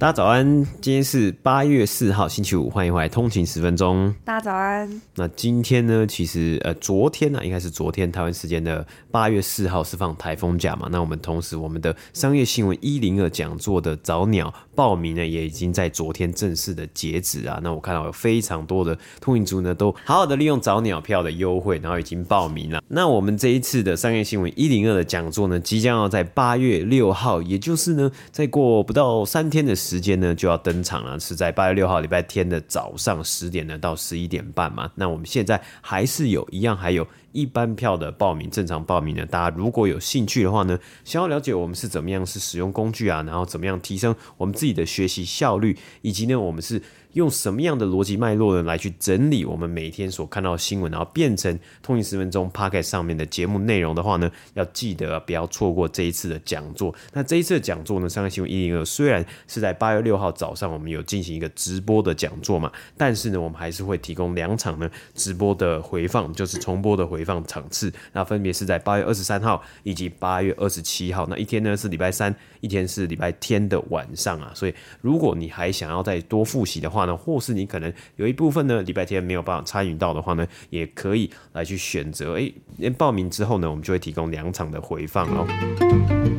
大家早安，今天是八月四号星期五，欢迎回来通勤十分钟。大家早安。那今天呢，其实呃，昨天呢、啊，应该是昨天台湾时间的八月四号是放台风假嘛？那我们同时我们的商业新闻一零二讲座的早鸟报名呢，也已经在昨天正式的截止啊。那我看到有非常多的通勤族呢，都好好的利用早鸟票的优惠，然后已经报名了。那我们这一次的商业新闻一零二的讲座呢，即将要在八月六号，也就是呢，再过不到三天的时。时间呢就要登场了，是在八月六号礼拜天的早上十点呢到十一点半嘛。那我们现在还是有一样，还有一般票的报名，正常报名呢，大家如果有兴趣的话呢，想要了解我们是怎么样是使用工具啊，然后怎么样提升我们自己的学习效率，以及呢我们是。用什么样的逻辑脉络呢，来去整理我们每天所看到的新闻，然后变成通勤十分钟 p o c k e t 上面的节目内容的话呢，要记得不要错过这一次的讲座。那这一次的讲座呢，商业新闻一零二虽然是在八月六号早上我们有进行一个直播的讲座嘛，但是呢，我们还是会提供两场呢直播的回放，就是重播的回放场次。那分别是在八月二十三号以及八月二十七号。那一天呢是礼拜三，一天是礼拜天的晚上啊。所以如果你还想要再多复习的话，或是你可能有一部分呢，礼拜天没有办法参与到的话呢，也可以来去选择。哎，报名之后呢，我们就会提供两场的回放哦。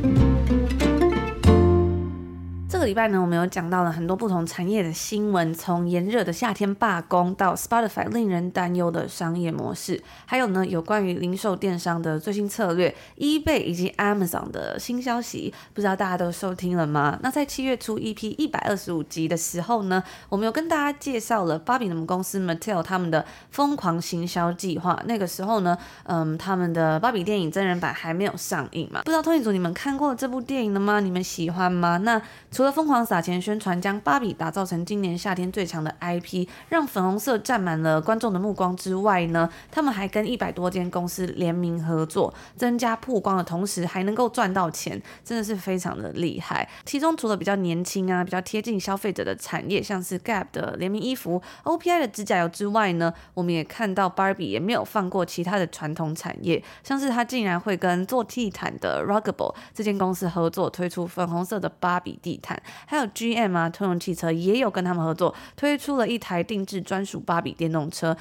礼拜呢，我们有讲到了很多不同产业的新闻，从炎热的夏天罢工到 Spotify 令人担忧的商业模式，还有呢有关于零售电商的最新策略，eBay 以及 Amazon 的新消息，不知道大家都收听了吗？那在七月初 EP 一百二十五集的时候呢，我们有跟大家介绍了芭比的母公司 Mattel 他们的疯狂行销计划。那个时候呢，嗯，他们的芭比电影真人版还没有上映嘛？不知道通勤族你们看过这部电影了吗？你们喜欢吗？那除了疯狂撒钱宣传，将芭比打造成今年夏天最强的 IP，让粉红色占满了观众的目光之外呢，他们还跟一百多间公司联名合作，增加曝光的同时还能够赚到钱，真的是非常的厉害。其中除了比较年轻啊、比较贴近消费者的产业，像是 Gap 的联名衣服、OPI 的指甲油之外呢，我们也看到芭比也没有放过其他的传统产业，像是他竟然会跟做地毯的 Ruggable 这间公司合作，推出粉红色的芭比地毯。还有 GM 啊，通用汽车也有跟他们合作，推出了一台定制专属芭比电动车。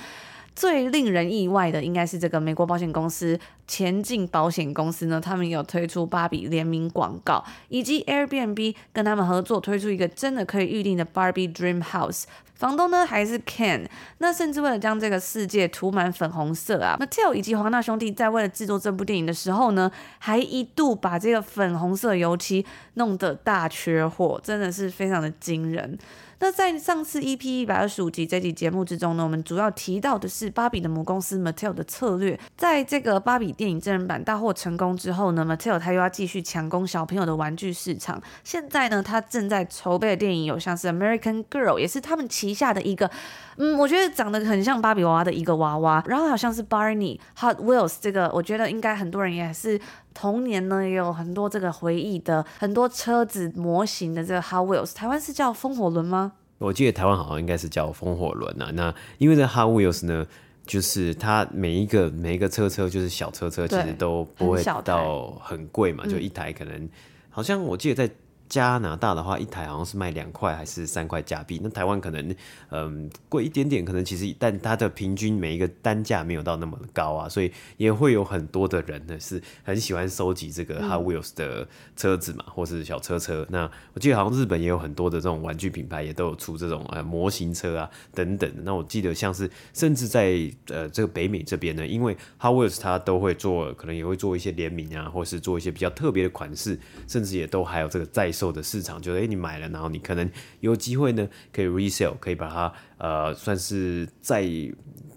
最令人意外的，应该是这个美国保险公司前进保险公司呢，他们有推出芭比联名广告，以及 Airbnb 跟他们合作推出一个真的可以预定的 Barbie Dream House。房东呢还是 Ken，那甚至为了将这个世界涂满粉红色啊，Mattel 以及华纳兄弟在为了制作这部电影的时候呢，还一度把这个粉红色油漆弄得大缺货，真的是非常的惊人。那在上次 EP 一百二十五集这集节目之中呢，我们主要提到的是芭比的母公司 Mattel 的策略。在这个芭比电影真人版大获成功之后呢，Mattel 他又要继续强攻小朋友的玩具市场。现在呢，他正在筹备的电影有像是 American Girl，也是他们旗下的一个，嗯，我觉得长得很像芭比娃娃的一个娃娃。然后好像是 Barney Hot Wheels，这个我觉得应该很多人也是童年呢也有很多这个回忆的很多车子模型的这个 Hot Wheels。台湾是叫风火轮吗？我记得台湾好像应该是叫风火轮啊。那因为这 Hot Wheels 呢，就是它每一个每一个车车就是小车车，其实都不会到很贵嘛，就一台可能、嗯、好像我记得在。加拿大的话，一台好像是卖两块还是三块加币。那台湾可能，嗯，贵一点点，可能其实，但它的平均每一个单价没有到那么高啊，所以也会有很多的人呢是很喜欢收集这个 Hot Wheels 的车子嘛，嗯、或是小车车。那我记得好像日本也有很多的这种玩具品牌也都有出这种呃模型车啊等等。那我记得像是甚至在呃这个北美这边呢，因为 Hot Wheels 它都会做，可能也会做一些联名啊，或是做一些比较特别的款式，甚至也都还有这个在。售的市场，就是诶，你买了，然后你可能有机会呢，可以 resell，可以把它呃，算是再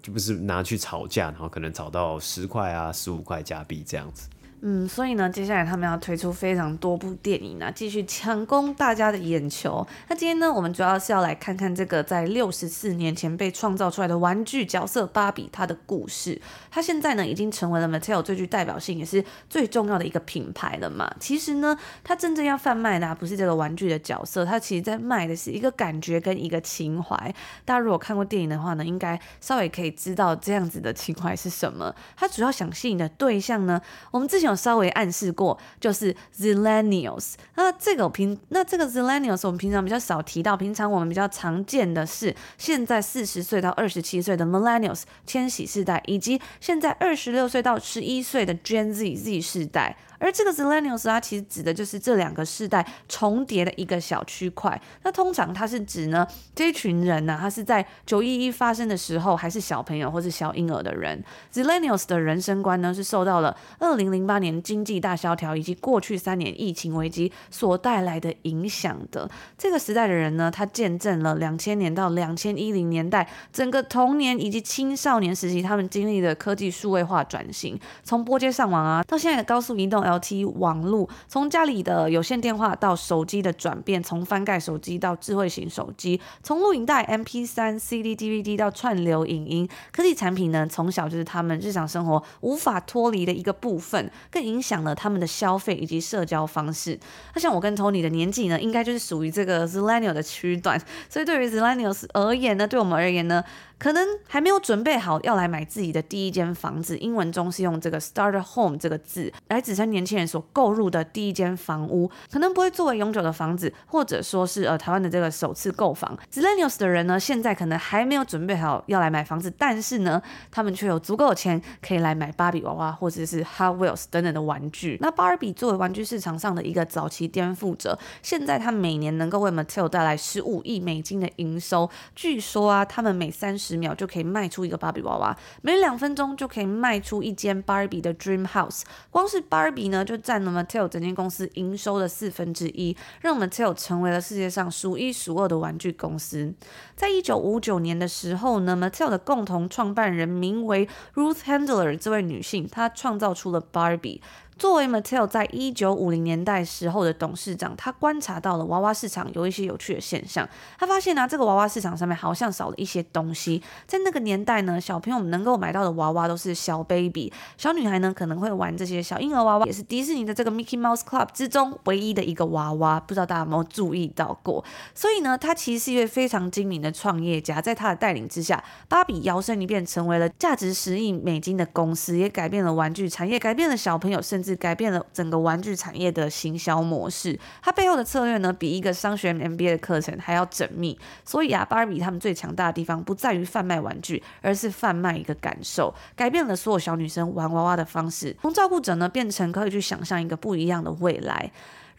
就不是拿去炒价，然后可能炒到十块啊、十五块加币这样子。嗯，所以呢，接下来他们要推出非常多部电影啊，继续抢攻大家的眼球。那今天呢，我们主要是要来看看这个在六十四年前被创造出来的玩具角色芭比，它的故事。它现在呢，已经成为了 Mattel 最具代表性也是最重要的一个品牌了嘛。其实呢，它真正要贩卖的啊，不是这个玩具的角色，它其实在卖的是一个感觉跟一个情怀。大家如果看过电影的话呢，应该稍微可以知道这样子的情怀是什么。它主要想吸引的对象呢，我们之前。稍微暗示过，就是 Zillennials。那这个平，那这个 Zillennials 我们平常比较少提到，平常我们比较常见的是现在四十岁到二十七岁的 Millennials 千禧世代，以及现在二十六岁到十一岁的 Gen Z Z 世代。而这个 Zillennials 它其实指的就是这两个世代重叠的一个小区块。那通常它是指呢，这一群人呢、他是在九一一发生的时候还是小朋友或是小婴儿的人。Zillennials 的人生观呢，是受到了二零零八年经济大萧条以及过去三年疫情危机所带来的影响的。这个时代的人呢，他见证了两千年到两千一零年代整个童年以及青少年时期他们经历的科技数位化转型，从拨接上网啊，到现在的高速移动。L T 网络，从家里的有线电话到手机的转变，从翻盖手机到智慧型手机，从录影带、MP3、CD、DVD 到串流影音，科技产品呢，从小就是他们日常生活无法脱离的一个部分，更影响了他们的消费以及社交方式。那像我跟 Tony 的年纪呢，应该就是属于这个 Zillennial 的区段，所以对于 z i l l e n n i a l 而言呢，对我们而言呢。可能还没有准备好要来买自己的第一间房子，英文中是用这个 starter home 这个字来指称年轻人所购入的第一间房屋，可能不会作为永久的房子，或者说是呃台湾的这个首次购房。Zillennials 的人呢，现在可能还没有准备好要来买房子，但是呢，他们却有足够的钱可以来买芭比娃娃或者是 Hot Wheels 等等的玩具。那芭比作为玩具市场上的一个早期颠覆者，现在他每年能够为 Mattel 带来十五亿美金的营收。据说啊，他们每三十十秒就可以卖出一个芭比娃娃，每两分钟就可以卖出一间芭比的 Dream House。光是芭比呢，就占了 Mattel 整间公司营收的四分之一，让 Mattel 成为了世界上数一数二的玩具公司。在一九五九年的时候呢，Mattel 的共同创办人名为 Ruth Handler 这位女性，她创造出了芭比。作为 Mattel 在一九五零年代时候的董事长，他观察到了娃娃市场有一些有趣的现象。他发现呢、这个娃娃市场上面好像少了一些东西。在那个年代呢，小朋友们能够买到的娃娃都是小 baby，小女孩呢可能会玩这些小婴儿娃娃，也是迪士尼的这个 Mickey Mouse Club 之中唯一的一个娃娃。不知道大家有没有注意到过？所以呢，他其实是一位非常精明的创业家。在他的带领之下，芭比摇身一变成为了价值十亿美金的公司，也改变了玩具产业，改变了小朋友，甚至。改变了整个玩具产业的行销模式，它背后的策略呢，比一个商学院 MBA 的课程还要缜密。所以啊，芭比他们最强大的地方不在于贩卖玩具，而是贩卖一个感受，改变了所有小女生玩娃娃的方式，从照顾者呢变成可以去想象一个不一样的未来。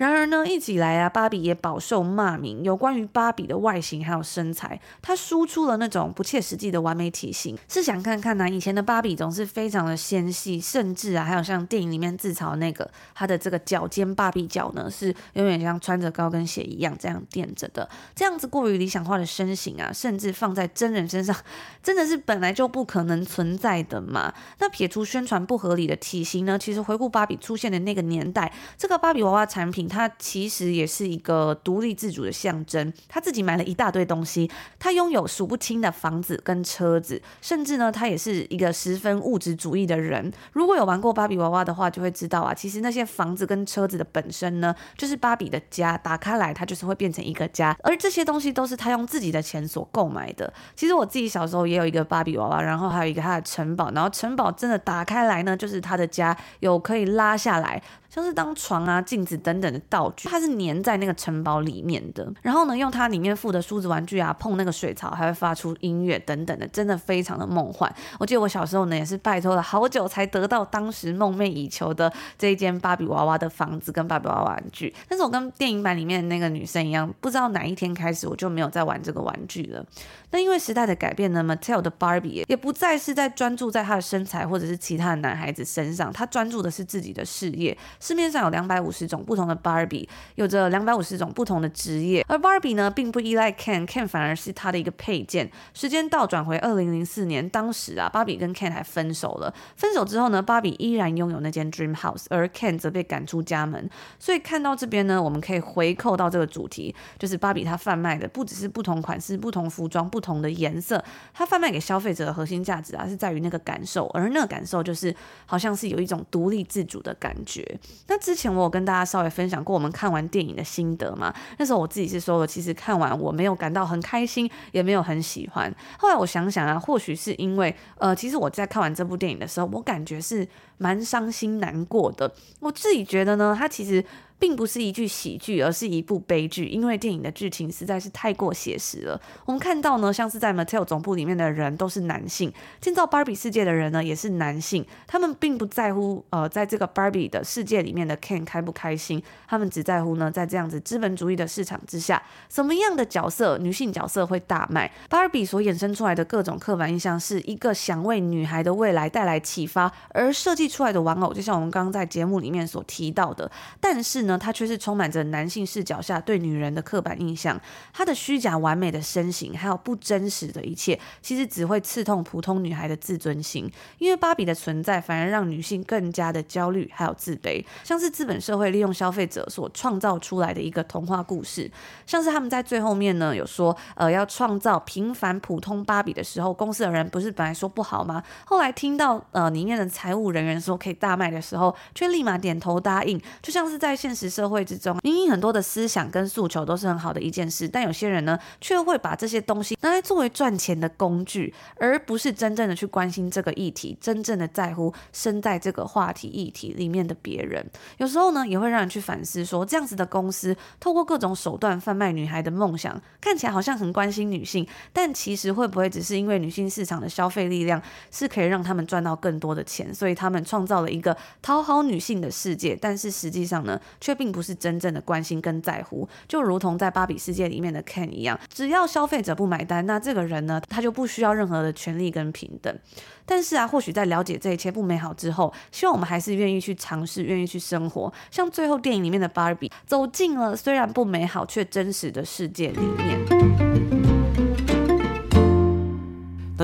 然而呢，一直以来啊，芭比也饱受骂名。有关于芭比的外形还有身材，它输出了那种不切实际的完美体型。试想看看呢、以前的芭比总是非常的纤细，甚至啊，还有像电影里面自嘲那个，她的这个脚尖芭比脚呢，是永远像穿着高跟鞋一样这样垫着的。这样子过于理想化的身形啊，甚至放在真人身上，真的是本来就不可能存在的嘛。那撇除宣传不合理的体型呢，其实回顾芭比出现的那个年代，这个芭比娃娃产品。他其实也是一个独立自主的象征。他自己买了一大堆东西，他拥有数不清的房子跟车子，甚至呢，他也是一个十分物质主义的人。如果有玩过芭比娃娃的话，就会知道啊，其实那些房子跟车子的本身呢，就是芭比的家。打开来，它就是会变成一个家，而这些东西都是他用自己的钱所购买的。其实我自己小时候也有一个芭比娃娃，然后还有一个他的城堡，然后城堡真的打开来呢，就是他的家，有可以拉下来。像是当床啊、镜子等等的道具，它是粘在那个城堡里面的。然后呢，用它里面附的梳子玩具啊，碰那个水槽还会发出音乐等等的，真的非常的梦幻。我记得我小时候呢，也是拜托了好久才得到当时梦寐以求的这一间芭比娃娃的房子跟芭比娃娃玩具。但是我跟电影版里面的那个女生一样，不知道哪一天开始我就没有再玩这个玩具了。那因为时代的改变呢，Mattel 的芭比也不再是在专注在她的身材或者是其他的男孩子身上，她专注的是自己的事业。市面上有两百五十种不同的 Barbie，有着两百五十种不同的职业。而 Barbie 呢，并不依赖 Ken，Ken 反而是他的一个配件。时间倒转回二零零四年，当时啊，芭比跟 Ken 还分手了。分手之后呢，芭比依然拥有那间 Dream House，而 Ken 则被赶出家门。所以看到这边呢，我们可以回扣到这个主题，就是芭比它贩卖的不只是不同款式、不同服装、不同的颜色，它贩卖给消费者的核心价值啊，是在于那个感受，而那个感受就是好像是有一种独立自主的感觉。那之前我有跟大家稍微分享过我们看完电影的心得嘛，那时候我自己是说了，其实看完我没有感到很开心，也没有很喜欢。后来我想想啊，或许是因为呃，其实我在看完这部电影的时候，我感觉是蛮伤心难过的。我自己觉得呢，它其实。并不是一句喜剧，而是一部悲剧，因为电影的剧情实在是太过写实了。我们看到呢，像是在 Mattel 总部里面的人都是男性，建造 Barbie 世界的人呢也是男性，他们并不在乎呃，在这个 Barbie 的世界里面的 Ken 开不开心，他们只在乎呢，在这样子资本主义的市场之下，什么样的角色，女性角色会大卖。Barbie 所衍生出来的各种刻板印象，是一个想为女孩的未来带来启发而设计出来的玩偶，就像我们刚刚在节目里面所提到的，但是呢。它却是充满着男性视角下对女人的刻板印象，它的虚假完美的身形，还有不真实的一切，其实只会刺痛普通女孩的自尊心。因为芭比的存在，反而让女性更加的焦虑，还有自卑，像是资本社会利用消费者所创造出来的一个童话故事。像是他们在最后面呢，有说，呃，要创造平凡普通芭比的时候，公司的人不是本来说不好吗？后来听到呃里面的财务人员说可以大卖的时候，却立马点头答应，就像是在现现实。社会之中，明明很多的思想跟诉求都是很好的一件事，但有些人呢，却会把这些东西拿来作为赚钱的工具，而不是真正的去关心这个议题，真正的在乎身在这个话题议题里面的别人。有时候呢，也会让人去反思说，这样子的公司透过各种手段贩卖女孩的梦想，看起来好像很关心女性，但其实会不会只是因为女性市场的消费力量是可以让他们赚到更多的钱，所以他们创造了一个讨好女性的世界，但是实际上呢，却并不是真正的关心跟在乎，就如同在芭比世界里面的 Ken 一样，只要消费者不买单，那这个人呢，他就不需要任何的权利跟平等。但是啊，或许在了解这一切不美好之后，希望我们还是愿意去尝试，愿意去生活，像最后电影里面的芭比，走进了虽然不美好却真实的世界里面。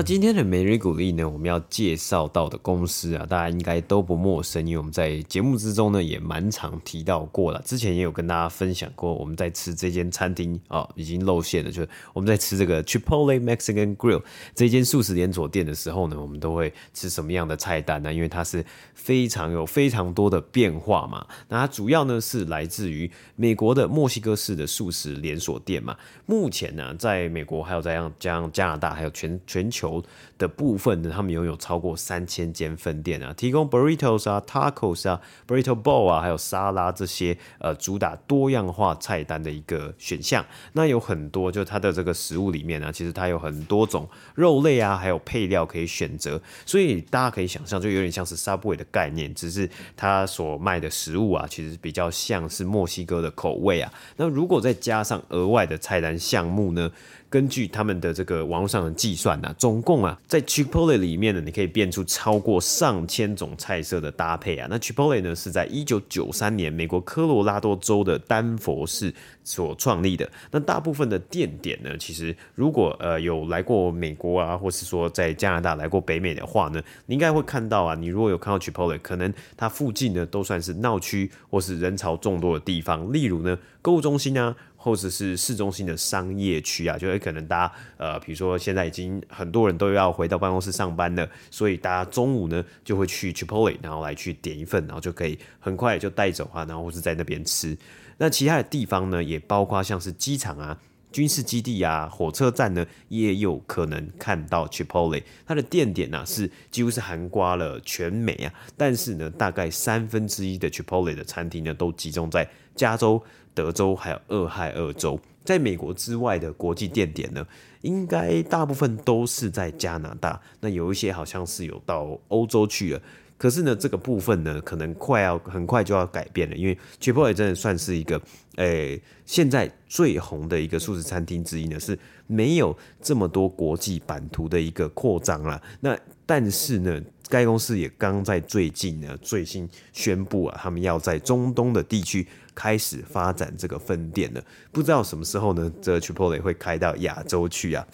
那今天的每日鼓励呢，我们要介绍到的公司啊，大家应该都不陌生，因为我们在节目之中呢也蛮常提到过了。之前也有跟大家分享过，我们在吃这间餐厅啊，已经露馅了，就是我们在吃这个 Chipotle Mexican Grill 这间素食连锁店的时候呢，我们都会吃什么样的菜单呢？因为它是非常有非常多的变化嘛。那它主要呢是来自于美国的墨西哥式的素食连锁店嘛。目前呢，在美国还有在像加加拿大，还有全全球。的部分呢，他们拥有超过三千间分店啊，提供 burritos 啊、tacos 啊、burrito bowl 啊，还有沙拉这些呃主打多样化菜单的一个选项。那有很多，就它的这个食物里面呢，其实它有很多种肉类啊，还有配料可以选择。所以大家可以想象，就有点像是 Subway 的概念，只是它所卖的食物啊，其实比较像是墨西哥的口味啊。那如果再加上额外的菜单项目呢？根据他们的这个网络上的计算呢、总共啊，在 Chipotle 里面呢，你可以变出超过上千种菜色的搭配啊。那 Chipotle 呢，是在一九九三年美国科罗拉多州的丹佛市所创立的。那大部分的店点呢，其实如果呃有来过美国啊，或是说在加拿大来过北美的话呢，你应该会看到啊，你如果有看到 Chipotle，可能它附近呢都算是闹区或是人潮众多的地方，例如呢购物中心啊。或者是市中心的商业区啊，就会可能大家呃，比如说现在已经很多人都要回到办公室上班了，所以大家中午呢就会去 Chipotle，然后来去点一份，然后就可以很快就带走啊，然后或是在那边吃。那其他的地方呢，也包括像是机场啊、军事基地啊、火车站呢，也有可能看到 Chipotle。它的店点呢、啊、是几乎是涵盖了全美啊，但是呢，大概三分之一的 Chipotle 的餐厅呢都集中在加州。德州还有俄亥俄州，在美国之外的国际店点呢，应该大部分都是在加拿大。那有一些好像是有到欧洲去了，可是呢，这个部分呢，可能快要很快就要改变了，因为 Chipotle 真的算是一个，诶、欸，现在最红的一个素食餐厅之一呢，是没有这么多国际版图的一个扩张了。那但是呢，该公司也刚在最近呢，最新宣布啊，他们要在中东的地区开始发展这个分店了。不知道什么时候呢，这个 Chipotle 会开到亚洲去啊？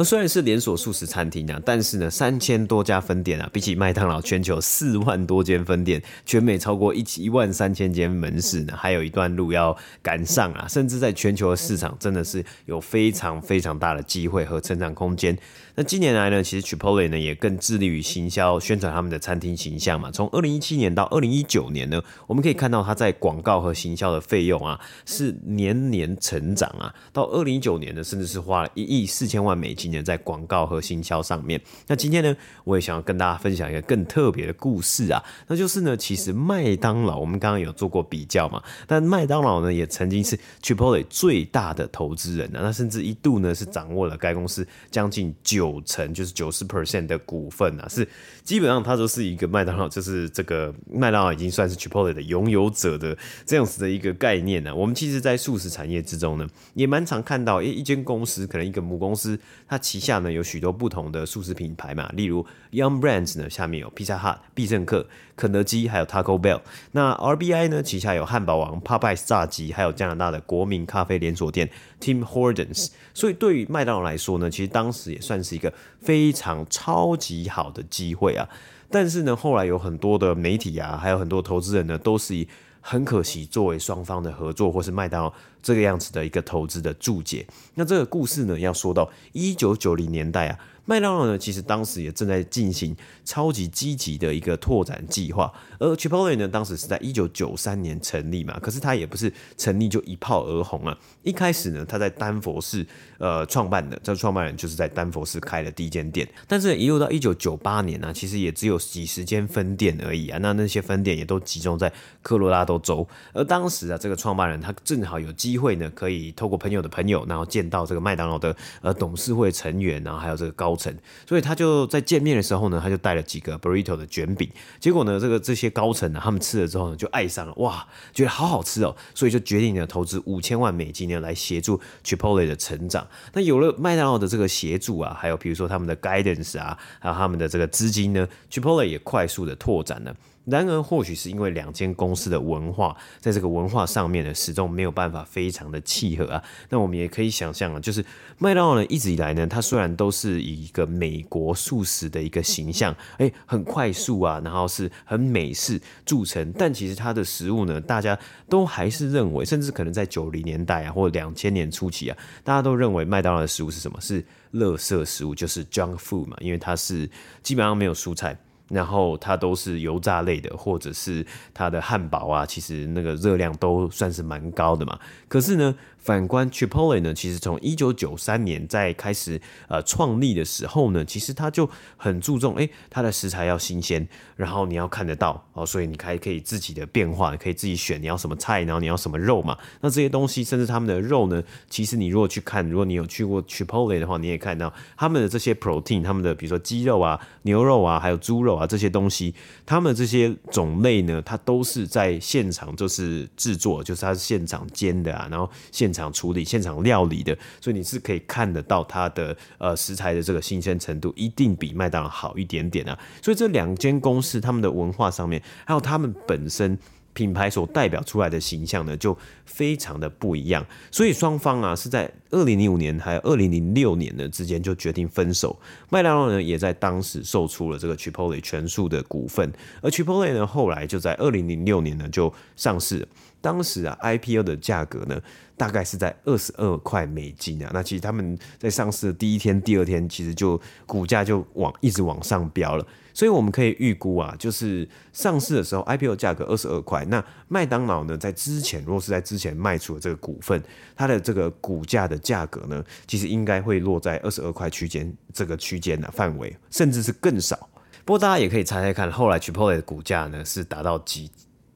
而虽然是连锁素食餐厅啊，但是呢，三千多家分店啊，比起麦当劳全球四万多间分店，全美超过一一万三千间门市呢，还有一段路要赶上啊！甚至在全球的市场，真的是有非常非常大的机会和成长空间。那近年来呢，其实 Chipotle 呢也更致力于行销宣传他们的餐厅形象嘛。从二零一七年到二零一九年呢，我们可以看到它在广告和行销的费用啊是年年成长啊。到二零一九年呢，甚至是花了一亿四千万美金在广告和行销上面。那今天呢，我也想要跟大家分享一个更特别的故事啊，那就是呢，其实麦当劳我们刚刚有做过比较嘛，但麦当劳呢也曾经是 Chipotle 最大的投资人啊，那甚至一度呢是掌握了该公司将近九。成就是九十 percent 的股份啊，是基本上它都是一个麦当劳，就是这个麦当劳已经算是 Chipotle 的拥有者的这样子的一个概念呢、啊。我们其实，在素食产业之中呢，也蛮常看到，一间公司可能一个母公司，它旗下呢有许多不同的素食品牌嘛，例如 Young Brands 呢，下面有 Pizza Hut 必胜客、肯德基，还有 Taco Bell。那 RBI 呢，旗下有汉堡王、Popeyes 炸鸡，还有加拿大的国民咖啡连锁店 Tim Hortons。所以对于麦当劳来说呢，其实当时也算是一个非常超级好的机会啊。但是呢，后来有很多的媒体啊，还有很多投资人呢，都是以很可惜作为双方的合作，或是麦当劳这个样子的一个投资的注解。那这个故事呢，要说到一九九零年代啊。麦当劳呢，其实当时也正在进行超级积极的一个拓展计划，而 Chipotle 呢，当时是在一九九三年成立嘛，可是它也不是成立就一炮而红啊。一开始呢，它在丹佛市呃创办的，这创办人就是在丹佛市开了第一间店，但是一路到一九九八年呢、啊，其实也只有几十间分店而已啊。那那些分店也都集中在科罗拉多州，而当时啊，这个创办人他正好有机会呢，可以透过朋友的朋友，然后见到这个麦当劳的呃董事会成员，然后还有这个高。层所以他就在见面的时候呢，他就带了几个 burrito 的卷饼。结果呢，这个这些高层呢，他们吃了之后呢，就爱上了，哇，觉得好好吃哦，所以就决定呢，投资五千万美金呢，来协助 Chipotle 的成长。那有了麦当劳的这个协助啊，还有比如说他们的 guidance 啊，还有他们的这个资金呢，Chipotle 也快速的拓展了。然而，或许是因为两间公司的文化，在这个文化上面呢，始终没有办法非常的契合啊。那我们也可以想象啊，就是麦当劳呢，一直以来呢，它虽然都是以一个美国素食的一个形象，哎，很快速啊，然后是很美式著称，但其实它的食物呢，大家都还是认为，甚至可能在九零年代啊，或两千年初期啊，大家都认为麦当劳的食物是什么？是垃圾食物，就是 junk food 嘛，因为它是基本上没有蔬菜。然后它都是油炸类的，或者是它的汉堡啊，其实那个热量都算是蛮高的嘛。可是呢，反观 Chipotle 呢，其实从一九九三年在开始呃创立的时候呢，其实它就很注重，哎，它的食材要新鲜，然后你要看得到哦，所以你还可以自己的变化，可以自己选你要什么菜，然后你要什么肉嘛。那这些东西，甚至他们的肉呢，其实你如果去看，如果你有去过 Chipotle 的话，你也看到他们的这些 protein，他们的比如说鸡肉啊、牛肉啊，还有猪肉啊这些东西，他们这些种类呢，它都是在现场就是制作，就是它是现场煎的啊，然后现现场处理、现场料理的，所以你是可以看得到它的呃食材的这个新鲜程度，一定比麦当劳好一点点啊。所以这两间公司他们的文化上面，还有他们本身品牌所代表出来的形象呢，就非常的不一样。所以双方啊是在二零零五年还有二零零六年呢之间就决定分手。麦当劳呢也在当时售出了这个 Chipotle 全数的股份，而 Chipotle 呢后来就在二零零六年呢就上市了。当时啊，IPO 的价格呢，大概是在二十二块美金啊。那其实他们在上市的第一天、第二天，其实就股价就往一直往上飙了。所以我们可以预估啊，就是上市的时候 IPO 价格二十二块。那麦当劳呢，在之前，如果是在之前卖出了这个股份，它的这个股价的价格呢，其实应该会落在二十二块区间这个区间的范围，甚至是更少。不过大家也可以猜猜看，后来 Chipotle 的股价呢是达到几？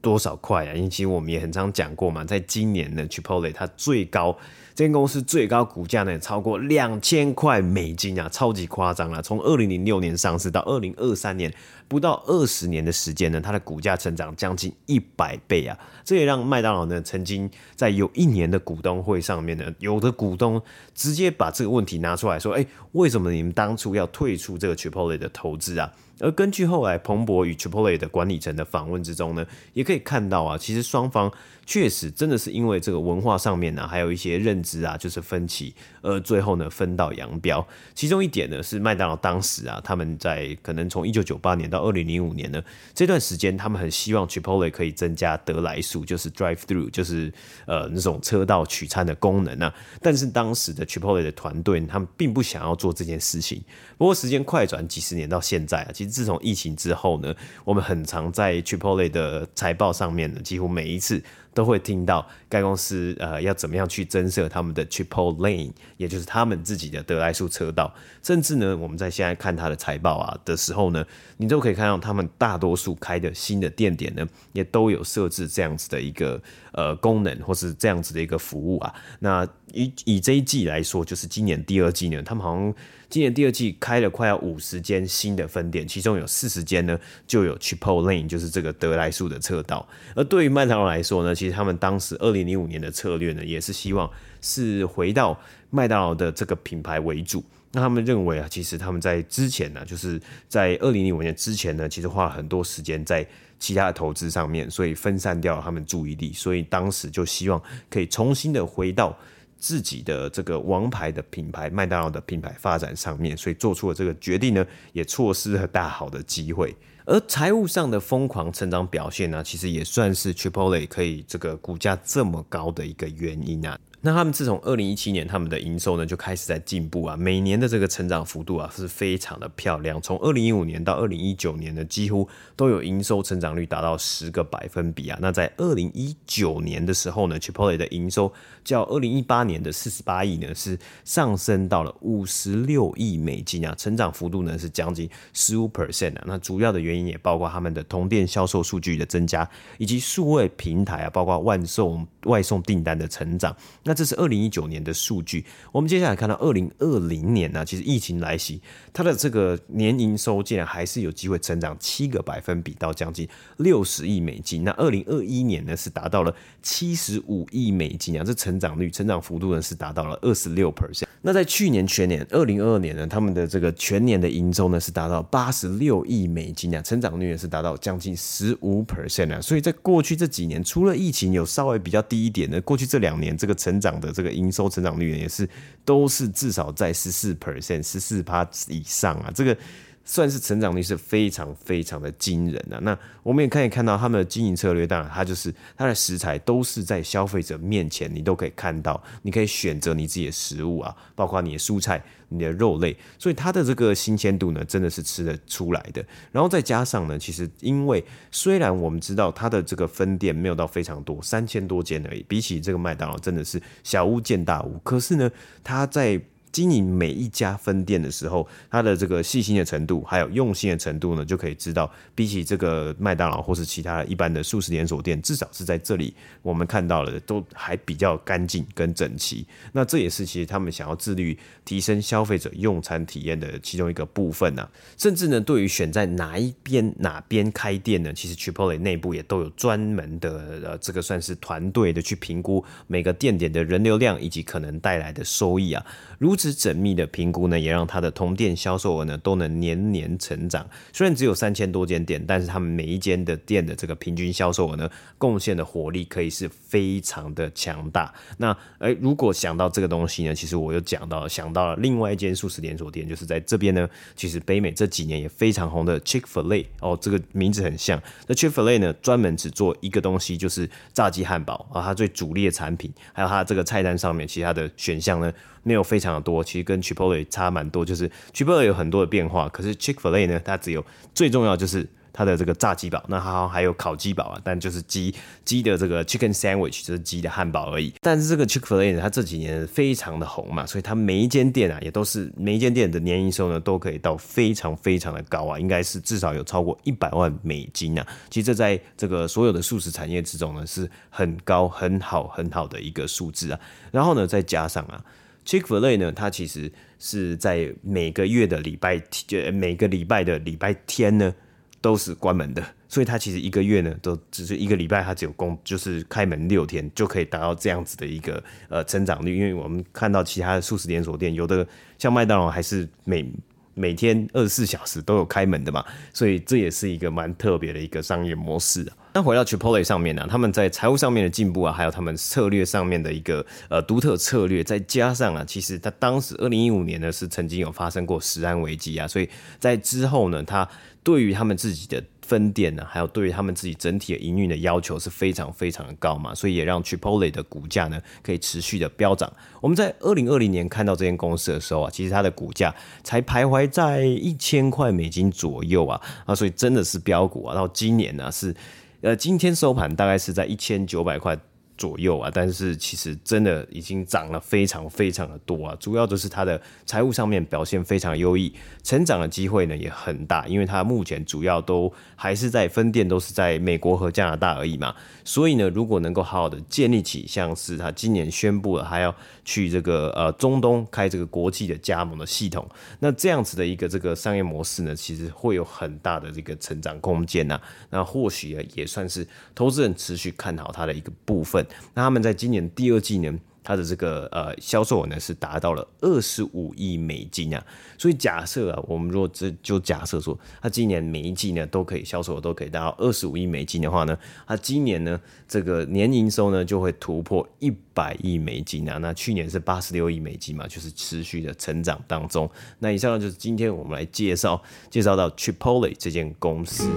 多少块啊？因为其实我们也很常讲过嘛，在今年呢，Chipotle 它最高这间公司最高股价呢超过两千块美金啊，超级夸张啊！从二零零六年上市到二零二三年，不到二十年的时间呢，它的股价成长将近一百倍啊！这也让麦当劳呢曾经在有一年的股东会上面呢，有的股东直接把这个问题拿出来说：“哎，为什么你们当初要退出这个 Chipotle 的投资啊？”而根据后来彭博与 Chipotle 的管理层的访问之中呢，也可以看到啊，其实双方确实真的是因为这个文化上面呢，还有一些认知啊，就是分歧，而最后呢分道扬镳。其中一点呢是麦当劳当时啊，他们在可能从一九九八年到二零零五年呢这段时间，他们很希望 Chipotle 可以增加得来速，就是 Drive Through，就是呃那种车道取餐的功能啊。但是当时的 Chipotle 的团队，他们并不想要做这件事情。不过时间快转几十年到现在啊，其实自从疫情之后呢，我们很常在 Chipotle 的财报上面呢，几乎每一次。都会听到该公司呃要怎么样去增设他们的 Chipotle Lane，也就是他们自己的得来速车道。甚至呢，我们在现在看他的财报啊的时候呢，你都可以看到他们大多数开的新的店点呢，也都有设置这样子的一个呃功能，或是这样子的一个服务啊。那以以这一季来说，就是今年第二季呢，他们好像。今年第二季开了快要五十间新的分店，其中有四十间呢就有 Chipotle 就是这个得来速的车道。而对于麦当劳来说呢，其实他们当时二零零五年的策略呢，也是希望是回到麦当劳的这个品牌为主。那他们认为啊，其实他们在之前呢，就是在二零零五年之前呢，其实花了很多时间在其他的投资上面，所以分散掉他们注意力，所以当时就希望可以重新的回到。自己的这个王牌的品牌麦当劳的品牌发展上面，所以做出了这个决定呢，也错失了大好的机会。而财务上的疯狂成长表现呢，其实也算是 Chipotle 可以这个股价这么高的一个原因啊。那他们自从二零一七年，他们的营收呢就开始在进步啊，每年的这个成长幅度啊是非常的漂亮。从二零一五年到二零一九年呢，几乎都有营收成长率达到十个百分比啊。那在二零一九年的时候呢，Chipotle 的营收较二零一八年的四十八亿呢是上升到了五十六亿美金啊，成长幅度呢是将近十五 percent 啊。那主要的原因也包括他们的同店销售数据的增加，以及数位平台啊，包括万送外送订单的成长。那这是二零一九年的数据，我们接下来看到二零二零年呢，其实疫情来袭，它的这个年营收竟然还是有机会成长七个百分比到将近六十亿美金。那二零二一年呢是达到了七十五亿美金啊，这成长率、成长幅度呢是达到了二十六 percent。那在去年全年二零二二年呢，他们的这个全年的营收呢是达到八十六亿美金啊，成长率也是达到将近十五 percent 啊。所以在过去这几年，除了疫情有稍微比较低一点的，过去这两年这个成长的这个营收成长率也是都是至少在十四 percent 十四趴以上啊，这个算是成长率是非常非常的惊人啊。那我们也可以看到他们的经营策略，当然它就是它的食材都是在消费者面前，你都可以看到，你可以选择你自己的食物啊，包括你的蔬菜。你的肉类，所以它的这个新鲜度呢，真的是吃得出来的。然后再加上呢，其实因为虽然我们知道它的这个分店没有到非常多，三千多间而已，比起这个麦当劳真的是小巫见大巫。可是呢，它在经营每一家分店的时候，它的这个细心的程度，还有用心的程度呢，就可以知道，比起这个麦当劳或是其他一般的素食连锁店，至少是在这里我们看到的都还比较干净跟整齐。那这也是其实他们想要自律提升消费者用餐体验的其中一个部分啊。甚至呢，对于选在哪一边哪边开店呢，其实 Chipotle 内部也都有专门的呃，这个算是团队的去评估每个店点的人流量以及可能带来的收益啊。如此是缜密的评估呢，也让它的同店销售额呢都能年年成长。虽然只有三千多间店，但是他们每一间的店的这个平均销售额呢，贡献的火力可以是非常的强大。那诶，如果想到这个东西呢，其实我又讲到想到了另外一间素食连锁店，就是在这边呢，其实北美这几年也非常红的 Chick-fil-A 哦，这个名字很像。那 Chick-fil-A 呢，专门只做一个东西，就是炸鸡汉堡啊，它最主力的产品，还有它这个菜单上面其他的选项呢。没有非常的多，我其实跟 Chipotle 差蛮多，就是 Chipotle 有很多的变化，可是 Chick-fil-A 呢，它只有最重要就是它的这个炸鸡堡，那它还有烤鸡堡啊，但就是鸡鸡的这个 Chicken Sandwich 就是鸡的汉堡而已。但是这个 Chick-fil-A 呢，它这几年非常的红嘛，所以它每一间店啊，也都是每一间店的年营收呢，都可以到非常非常的高啊，应该是至少有超过一百万美金啊。其实这在这个所有的素食产业之中呢，是很高、很好、很好的一个数字啊。然后呢，再加上啊。Chick-fil-A 呢，它其实是在每个月的礼拜天，每个礼拜的礼拜天呢都是关门的，所以它其实一个月呢都只是一个礼拜，它只有工就是开门六天就可以达到这样子的一个呃成长率。因为我们看到其他的素食连锁店，有的像麦当劳还是每每天二十四小时都有开门的嘛，所以这也是一个蛮特别的一个商业模式啊。那回到 Chipotle 上面呢、他们在财务上面的进步啊，还有他们策略上面的一个呃独特策略，再加上啊，其实他当时二零一五年呢是曾经有发生过食安危机啊，所以在之后呢，他对于他们自己的分店呢，还有对于他们自己整体的营运的要求是非常非常的高嘛，所以也让 Chipotle 的股价呢可以持续的飙涨。我们在二零二零年看到这间公司的时候啊，其实它的股价才徘徊在一千块美金左右啊，啊，所以真的是飙股啊。到今年呢是，呃，今天收盘大概是在一千九百块。左右啊，但是其实真的已经涨了非常非常的多啊，主要就是它的财务上面表现非常优异，成长的机会呢也很大，因为它目前主要都还是在分店都是在美国和加拿大而已嘛，所以呢，如果能够好好的建立起像是它今年宣布了还要去这个呃中东开这个国际的加盟的系统，那这样子的一个这个商业模式呢，其实会有很大的这个成长空间呐，那或许呢也算是投资人持续看好它的一个部分。那他们在今年第二季呢，它的这个呃销售额呢是达到了二十五亿美金啊，所以假设啊，我们如果这就假设说，它今年每一季呢都可以销售额都可以达到二十五亿美金的话呢，它今年呢这个年营收呢就会突破一百亿美金啊，那去年是八十六亿美金嘛，就是持续的成长当中。那以上呢就是今天我们来介绍介绍到 Chipotle 这间公司。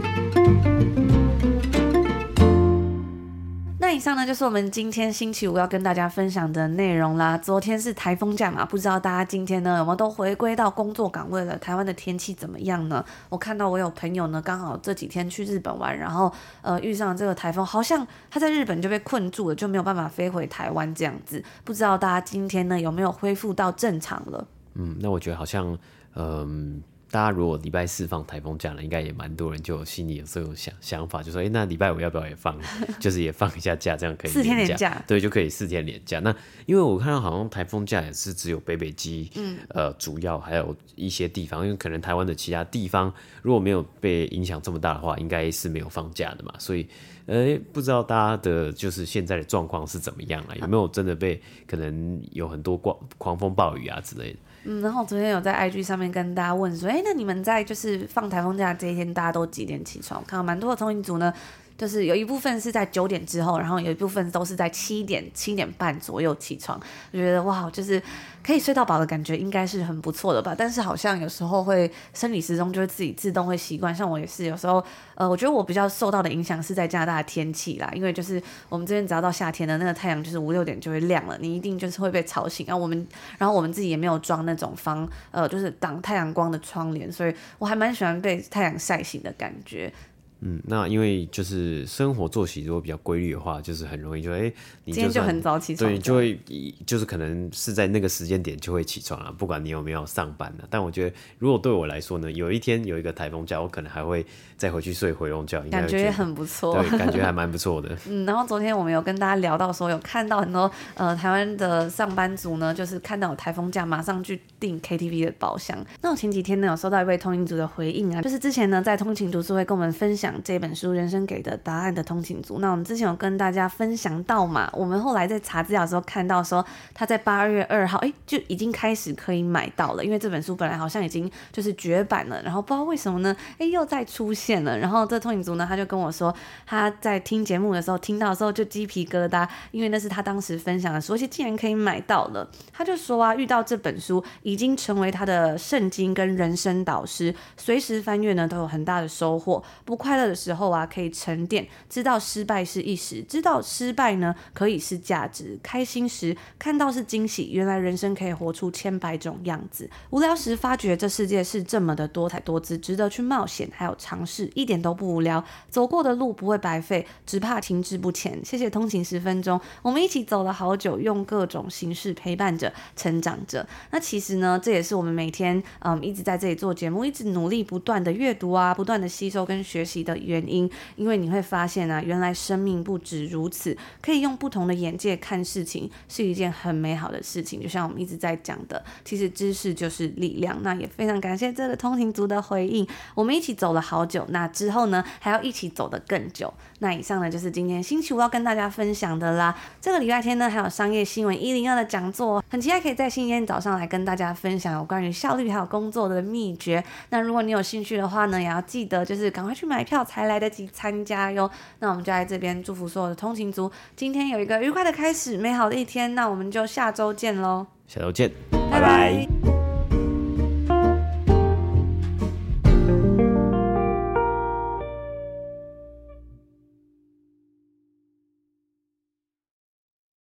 那以上呢，就是我们今天星期五要跟大家分享的内容啦。昨天是台风假嘛，不知道大家今天呢有没有都回归到工作岗位了？台湾的天气怎么样呢？我看到我有朋友呢，刚好这几天去日本玩，然后呃遇上这个台风，好像他在日本就被困住了，就没有办法飞回台湾这样子。不知道大家今天呢有没有恢复到正常了？嗯，那我觉得好像嗯。大家如果礼拜四放台风假了，应该也蛮多人就心里有这种想想法，就说：哎、欸，那礼拜五要不要也放？就是也放一下假，这样可以。四天连假，对，就可以四天连假。那因为我看到好像台风假也是只有北北基，嗯，呃，主要还有一些地方，因为可能台湾的其他地方如果没有被影响这么大的话，应该是没有放假的嘛。所以，呃、欸，不知道大家的就是现在的状况是怎么样啊？有没有真的被可能有很多狂狂风暴雨啊之类的？嗯，然后昨天有在 IG 上面跟大家问说，哎，那你们在就是放台风假这一天，大家都几点起床？我看到蛮多的通勤族呢。就是有一部分是在九点之后，然后有一部分都是在七点七点半左右起床。我觉得哇，就是可以睡到饱的感觉，应该是很不错的吧。但是好像有时候会生理时钟就会自己自动会习惯。像我也是有时候，呃，我觉得我比较受到的影响是在加拿大的天气啦，因为就是我们这边只要到夏天的那个太阳就是五六点就会亮了，你一定就是会被吵醒。然后我们，然后我们自己也没有装那种防呃就是挡太阳光的窗帘，所以我还蛮喜欢被太阳晒醒的感觉。嗯，那因为就是生活作息如果比较规律的话，就是很容易就哎、欸，你就今天就很早起床，对，就会就是可能是在那个时间点就会起床了，不管你有没有上班呢。但我觉得如果对我来说呢，有一天有一个台风假，我可能还会再回去睡回笼觉，感觉也很不错，对，感觉还蛮不错的。嗯，然后昨天我们有跟大家聊到说，有看到很多呃台湾的上班族呢，就是看到有台风假，马上去订 KTV 的包厢。那我前几天呢有收到一位通勤族的回应啊，就是之前呢在通勤读书会跟我们分这本书《人生给的答案》的通勤族，那我们之前有跟大家分享到嘛？我们后来在查资料的时候看到说，他在八月二号，哎，就已经开始可以买到了。因为这本书本来好像已经就是绝版了，然后不知道为什么呢，哎，又再出现了。然后这通勤族呢，他就跟我说，他在听节目的时候听到的时候就鸡皮疙瘩，因为那是他当时分享的书，而且竟然可以买到了。他就说啊，遇到这本书已经成为他的圣经跟人生导师，随时翻阅呢都有很大的收获。不快乐的时候啊，可以沉淀，知道失败是一时，知道失败呢可以是价值。开心时看到是惊喜，原来人生可以活出千百种样子。无聊时发觉这世界是这么的多彩多姿，值得去冒险，还有尝试，一点都不无聊。走过的路不会白费，只怕停滞不前。谢谢通勤十分钟，我们一起走了好久，用各种形式陪伴着，成长着。那其实呢，这也是我们每天嗯一直在这里做节目，一直努力不断的阅读啊，不断的吸收跟学习的原因，因为你会发现啊，原来生命不止如此，可以用不同的眼界看事情，是一件很美好的事情。就像我们一直在讲的，其实知识就是力量。那也非常感谢这个通勤族的回应，我们一起走了好久，那之后呢，还要一起走得更久。那以上呢，就是今天星期五要跟大家分享的啦。这个礼拜天呢，还有商业新闻一零二的讲座，很期待可以在星期天早上来跟大家分享有关于效率还有工作的秘诀。那如果你有兴趣的话呢，也要记得就是赶快去买票才来得及参加哟。那我们就在这边祝福所有的通勤族，今天有一个愉快的开始，美好的一天。那我们就下周见喽，下周见，拜拜。拜拜。